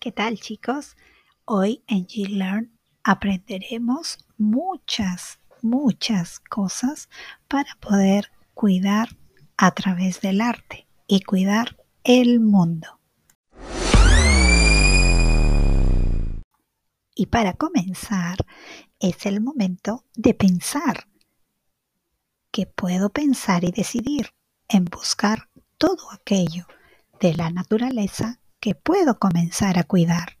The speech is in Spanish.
¿Qué tal chicos? Hoy en GLearn aprenderemos muchas, muchas cosas para poder cuidar a través del arte y cuidar el mundo. Y para comenzar es el momento de pensar que puedo pensar y decidir en buscar todo aquello de la naturaleza que puedo comenzar a cuidar.